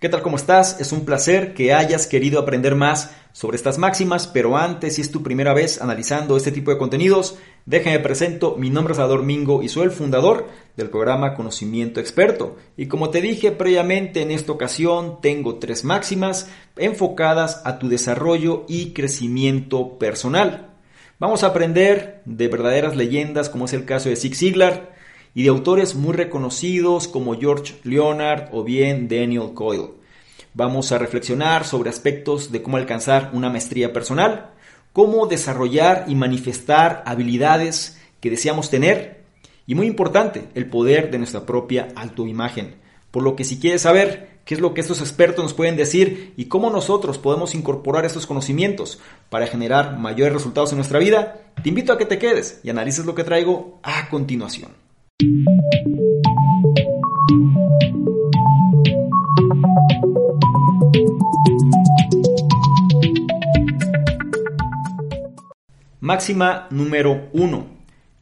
¿Qué tal? ¿Cómo estás? Es un placer que hayas querido aprender más sobre estas máximas, pero antes, si es tu primera vez analizando este tipo de contenidos, déjame presento, mi nombre es Salvador y soy el fundador del programa Conocimiento Experto. Y como te dije previamente, en esta ocasión tengo tres máximas enfocadas a tu desarrollo y crecimiento personal. Vamos a aprender de verdaderas leyendas como es el caso de Zig Ziglar, y de autores muy reconocidos como George Leonard o bien Daniel Coyle. Vamos a reflexionar sobre aspectos de cómo alcanzar una maestría personal, cómo desarrollar y manifestar habilidades que deseamos tener y muy importante, el poder de nuestra propia autoimagen. Por lo que si quieres saber qué es lo que estos expertos nos pueden decir y cómo nosotros podemos incorporar estos conocimientos para generar mayores resultados en nuestra vida, te invito a que te quedes y analices lo que traigo a continuación. Máxima número 1.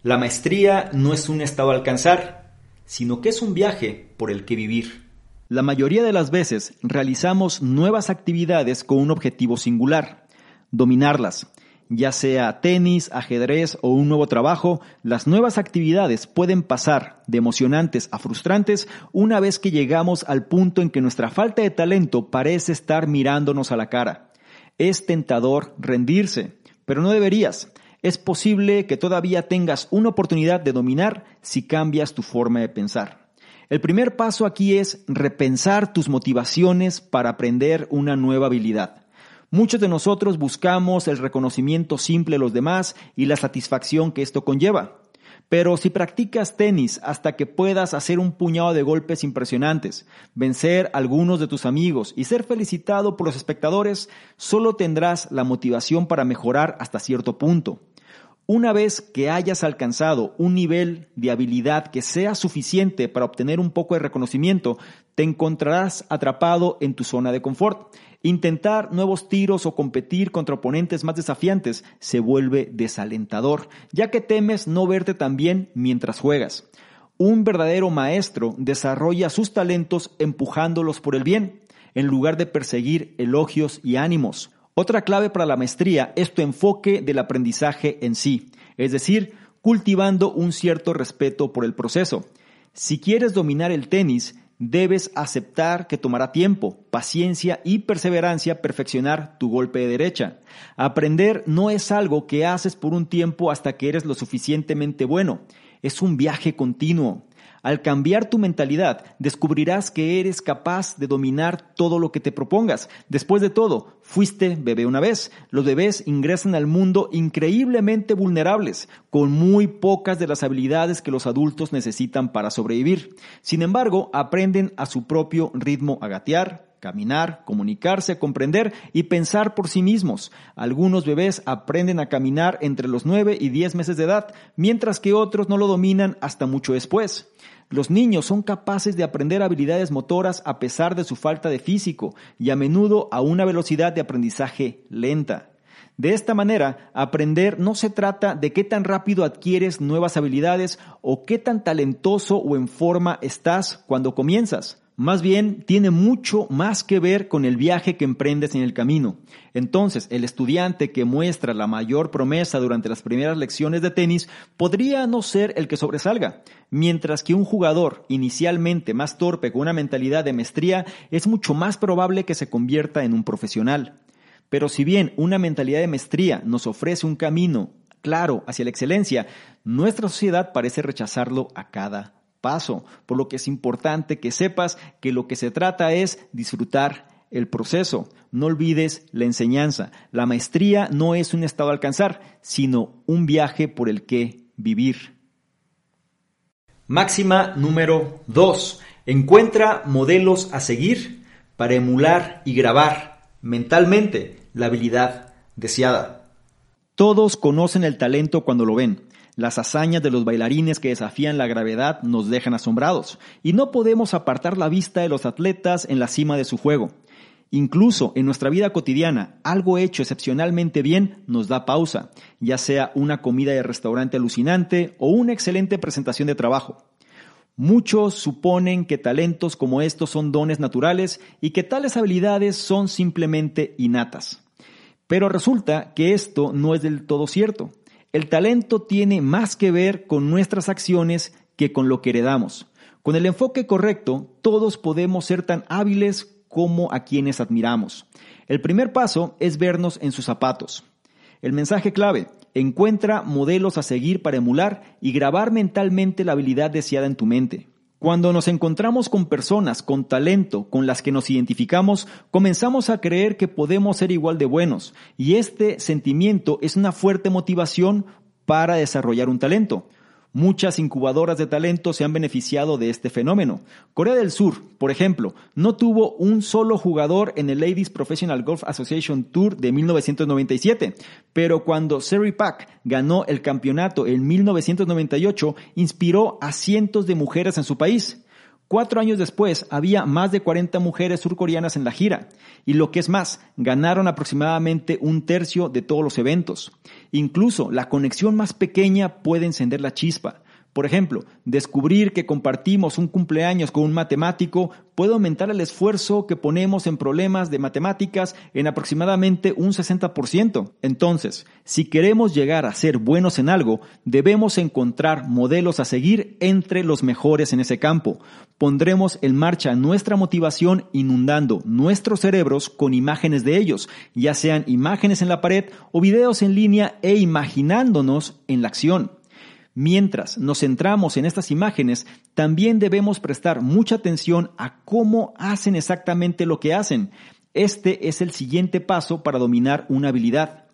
La maestría no es un estado a alcanzar, sino que es un viaje por el que vivir. La mayoría de las veces realizamos nuevas actividades con un objetivo singular, dominarlas, ya sea tenis, ajedrez o un nuevo trabajo, las nuevas actividades pueden pasar de emocionantes a frustrantes una vez que llegamos al punto en que nuestra falta de talento parece estar mirándonos a la cara. Es tentador rendirse, pero no deberías. Es posible que todavía tengas una oportunidad de dominar si cambias tu forma de pensar. El primer paso aquí es repensar tus motivaciones para aprender una nueva habilidad. Muchos de nosotros buscamos el reconocimiento simple de los demás y la satisfacción que esto conlleva. Pero si practicas tenis hasta que puedas hacer un puñado de golpes impresionantes, vencer a algunos de tus amigos y ser felicitado por los espectadores, solo tendrás la motivación para mejorar hasta cierto punto. Una vez que hayas alcanzado un nivel de habilidad que sea suficiente para obtener un poco de reconocimiento, te encontrarás atrapado en tu zona de confort Intentar nuevos tiros o competir contra oponentes más desafiantes se vuelve desalentador, ya que temes no verte tan bien mientras juegas. Un verdadero maestro desarrolla sus talentos empujándolos por el bien, en lugar de perseguir elogios y ánimos. Otra clave para la maestría es tu enfoque del aprendizaje en sí, es decir, cultivando un cierto respeto por el proceso. Si quieres dominar el tenis, debes aceptar que tomará tiempo, paciencia y perseverancia perfeccionar tu golpe de derecha. Aprender no es algo que haces por un tiempo hasta que eres lo suficientemente bueno, es un viaje continuo. Al cambiar tu mentalidad, descubrirás que eres capaz de dominar todo lo que te propongas. Después de todo, fuiste bebé una vez. Los bebés ingresan al mundo increíblemente vulnerables, con muy pocas de las habilidades que los adultos necesitan para sobrevivir. Sin embargo, aprenden a su propio ritmo a gatear, caminar, comunicarse, comprender y pensar por sí mismos. Algunos bebés aprenden a caminar entre los 9 y 10 meses de edad, mientras que otros no lo dominan hasta mucho después. Los niños son capaces de aprender habilidades motoras a pesar de su falta de físico y a menudo a una velocidad de aprendizaje lenta. De esta manera, aprender no se trata de qué tan rápido adquieres nuevas habilidades o qué tan talentoso o en forma estás cuando comienzas. Más bien, tiene mucho más que ver con el viaje que emprendes en el camino. Entonces, el estudiante que muestra la mayor promesa durante las primeras lecciones de tenis podría no ser el que sobresalga, mientras que un jugador inicialmente más torpe con una mentalidad de maestría es mucho más probable que se convierta en un profesional. Pero si bien una mentalidad de maestría nos ofrece un camino claro hacia la excelencia, nuestra sociedad parece rechazarlo a cada paso, por lo que es importante que sepas que lo que se trata es disfrutar el proceso. No olvides la enseñanza. La maestría no es un estado a alcanzar, sino un viaje por el que vivir. Máxima número 2. Encuentra modelos a seguir para emular y grabar mentalmente la habilidad deseada. Todos conocen el talento cuando lo ven. Las hazañas de los bailarines que desafían la gravedad nos dejan asombrados, y no podemos apartar la vista de los atletas en la cima de su juego. Incluso en nuestra vida cotidiana, algo hecho excepcionalmente bien nos da pausa, ya sea una comida de restaurante alucinante o una excelente presentación de trabajo. Muchos suponen que talentos como estos son dones naturales y que tales habilidades son simplemente innatas. Pero resulta que esto no es del todo cierto. El talento tiene más que ver con nuestras acciones que con lo que heredamos. Con el enfoque correcto, todos podemos ser tan hábiles como a quienes admiramos. El primer paso es vernos en sus zapatos. El mensaje clave, encuentra modelos a seguir para emular y grabar mentalmente la habilidad deseada en tu mente. Cuando nos encontramos con personas con talento con las que nos identificamos, comenzamos a creer que podemos ser igual de buenos y este sentimiento es una fuerte motivación para desarrollar un talento. Muchas incubadoras de talento se han beneficiado de este fenómeno. Corea del Sur, por ejemplo, no tuvo un solo jugador en el Ladies Professional Golf Association Tour de 1997, pero cuando Seri Pak ganó el campeonato en 1998, inspiró a cientos de mujeres en su país. Cuatro años después había más de 40 mujeres surcoreanas en la gira, y lo que es más, ganaron aproximadamente un tercio de todos los eventos. Incluso la conexión más pequeña puede encender la chispa. Por ejemplo, descubrir que compartimos un cumpleaños con un matemático puede aumentar el esfuerzo que ponemos en problemas de matemáticas en aproximadamente un 60%. Entonces, si queremos llegar a ser buenos en algo, debemos encontrar modelos a seguir entre los mejores en ese campo. Pondremos en marcha nuestra motivación inundando nuestros cerebros con imágenes de ellos, ya sean imágenes en la pared o videos en línea e imaginándonos en la acción. Mientras nos centramos en estas imágenes, también debemos prestar mucha atención a cómo hacen exactamente lo que hacen. Este es el siguiente paso para dominar una habilidad.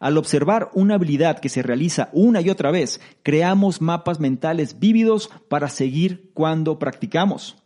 Al observar una habilidad que se realiza una y otra vez, creamos mapas mentales vívidos para seguir cuando practicamos.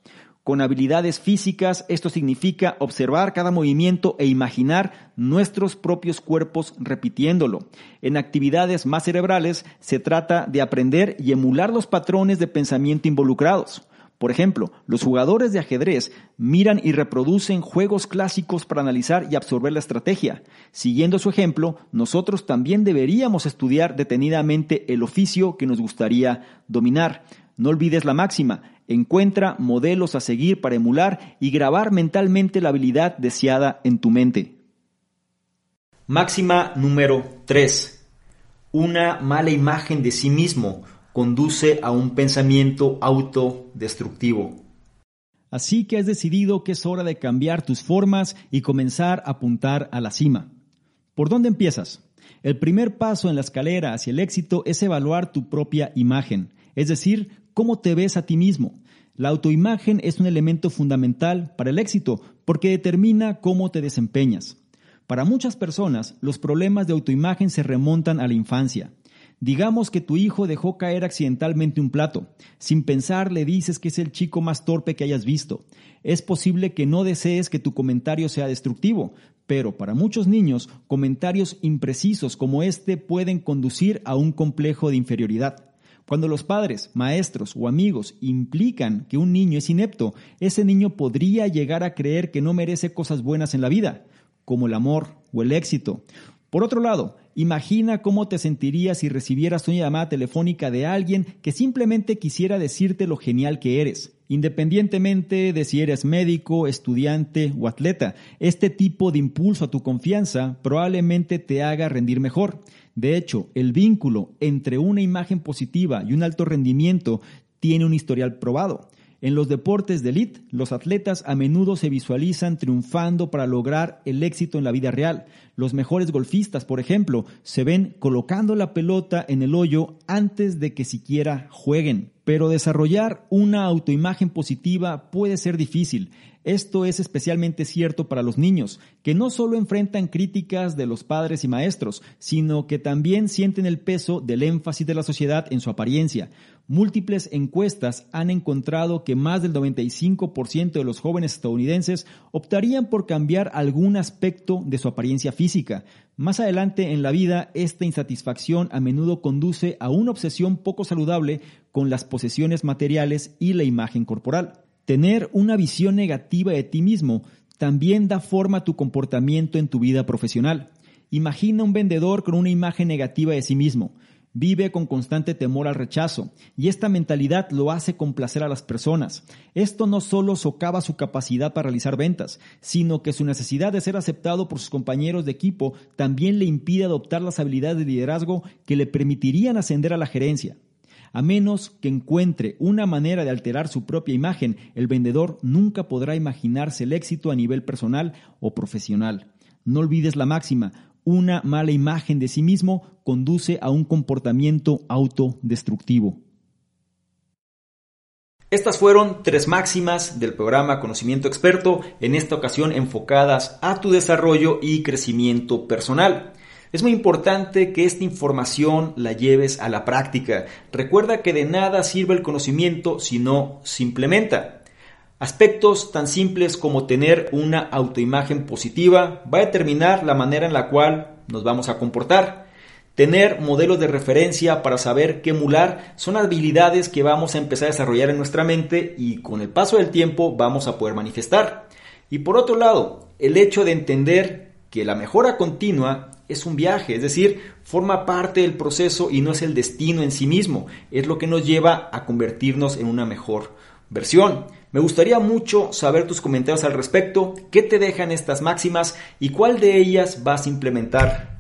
Con habilidades físicas, esto significa observar cada movimiento e imaginar nuestros propios cuerpos repitiéndolo. En actividades más cerebrales, se trata de aprender y emular los patrones de pensamiento involucrados. Por ejemplo, los jugadores de ajedrez miran y reproducen juegos clásicos para analizar y absorber la estrategia. Siguiendo su ejemplo, nosotros también deberíamos estudiar detenidamente el oficio que nos gustaría dominar. No olvides la máxima, encuentra modelos a seguir para emular y grabar mentalmente la habilidad deseada en tu mente. Máxima número 3. Una mala imagen de sí mismo conduce a un pensamiento autodestructivo. Así que has decidido que es hora de cambiar tus formas y comenzar a apuntar a la cima. ¿Por dónde empiezas? El primer paso en la escalera hacia el éxito es evaluar tu propia imagen, es decir, cómo te ves a ti mismo. La autoimagen es un elemento fundamental para el éxito porque determina cómo te desempeñas. Para muchas personas, los problemas de autoimagen se remontan a la infancia. Digamos que tu hijo dejó caer accidentalmente un plato. Sin pensar le dices que es el chico más torpe que hayas visto. Es posible que no desees que tu comentario sea destructivo, pero para muchos niños, comentarios imprecisos como este pueden conducir a un complejo de inferioridad. Cuando los padres, maestros o amigos implican que un niño es inepto, ese niño podría llegar a creer que no merece cosas buenas en la vida, como el amor o el éxito. Por otro lado, imagina cómo te sentirías si recibieras una llamada telefónica de alguien que simplemente quisiera decirte lo genial que eres. Independientemente de si eres médico, estudiante o atleta, este tipo de impulso a tu confianza probablemente te haga rendir mejor. De hecho, el vínculo entre una imagen positiva y un alto rendimiento tiene un historial probado. En los deportes de élite, los atletas a menudo se visualizan triunfando para lograr el éxito en la vida real. Los mejores golfistas, por ejemplo, se ven colocando la pelota en el hoyo antes de que siquiera jueguen. pero desarrollar una autoimagen positiva puede ser difícil. Esto es especialmente cierto para los niños, que no solo enfrentan críticas de los padres y maestros, sino que también sienten el peso del énfasis de la sociedad en su apariencia. Múltiples encuestas han encontrado que más del 95% de los jóvenes estadounidenses optarían por cambiar algún aspecto de su apariencia física. Más adelante en la vida, esta insatisfacción a menudo conduce a una obsesión poco saludable con las posesiones materiales y la imagen corporal. Tener una visión negativa de ti mismo también da forma a tu comportamiento en tu vida profesional. Imagina un vendedor con una imagen negativa de sí mismo vive con constante temor al rechazo, y esta mentalidad lo hace complacer a las personas. Esto no solo socava su capacidad para realizar ventas, sino que su necesidad de ser aceptado por sus compañeros de equipo también le impide adoptar las habilidades de liderazgo que le permitirían ascender a la gerencia. A menos que encuentre una manera de alterar su propia imagen, el vendedor nunca podrá imaginarse el éxito a nivel personal o profesional. No olvides la máxima, una mala imagen de sí mismo conduce a un comportamiento autodestructivo. Estas fueron tres máximas del programa Conocimiento Experto, en esta ocasión enfocadas a tu desarrollo y crecimiento personal. Es muy importante que esta información la lleves a la práctica. Recuerda que de nada sirve el conocimiento si no se implementa. Aspectos tan simples como tener una autoimagen positiva va a determinar la manera en la cual nos vamos a comportar. Tener modelos de referencia para saber qué emular son habilidades que vamos a empezar a desarrollar en nuestra mente y con el paso del tiempo vamos a poder manifestar. Y por otro lado, el hecho de entender que la mejora continua es un viaje, es decir, forma parte del proceso y no es el destino en sí mismo, es lo que nos lleva a convertirnos en una mejor versión. Me gustaría mucho saber tus comentarios al respecto, qué te dejan estas máximas y cuál de ellas vas a implementar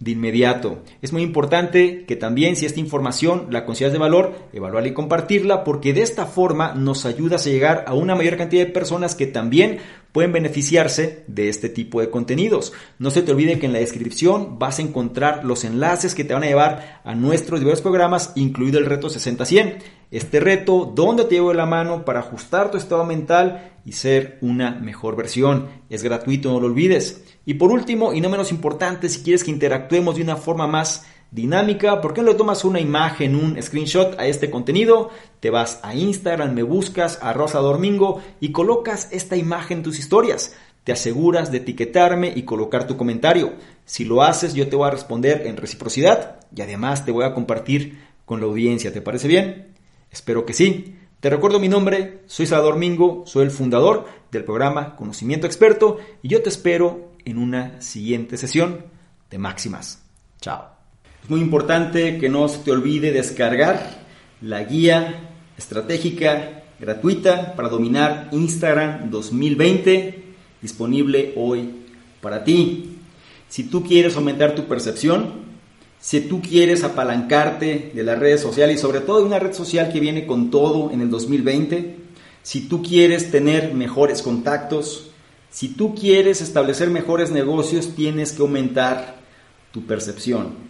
de inmediato. Es muy importante que también si esta información la consideras de valor, evaluarla y compartirla porque de esta forma nos ayudas a llegar a una mayor cantidad de personas que también pueden beneficiarse de este tipo de contenidos. No se te olvide que en la descripción vas a encontrar los enlaces que te van a llevar a nuestros diversos programas, incluido el reto 60-100. Este reto, donde te llevo de la mano para ajustar tu estado mental y ser una mejor versión. Es gratuito, no lo olvides. Y por último, y no menos importante, si quieres que interactuemos de una forma más dinámica, ¿por qué no le tomas una imagen, un screenshot a este contenido? Te vas a Instagram, me buscas a Rosa Domingo y colocas esta imagen en tus historias. Te aseguras de etiquetarme y colocar tu comentario. Si lo haces, yo te voy a responder en reciprocidad y además te voy a compartir con la audiencia. ¿Te parece bien? Espero que sí. Te recuerdo mi nombre, soy Salvador Mingo, soy el fundador del programa Conocimiento Experto y yo te espero en una siguiente sesión de Máximas. Chao. Es muy importante que no se te olvide descargar la guía estratégica gratuita para dominar Instagram 2020 disponible hoy para ti. Si tú quieres aumentar tu percepción, si tú quieres apalancarte de las redes sociales y sobre todo de una red social que viene con todo en el 2020, si tú quieres tener mejores contactos, si tú quieres establecer mejores negocios, tienes que aumentar tu percepción.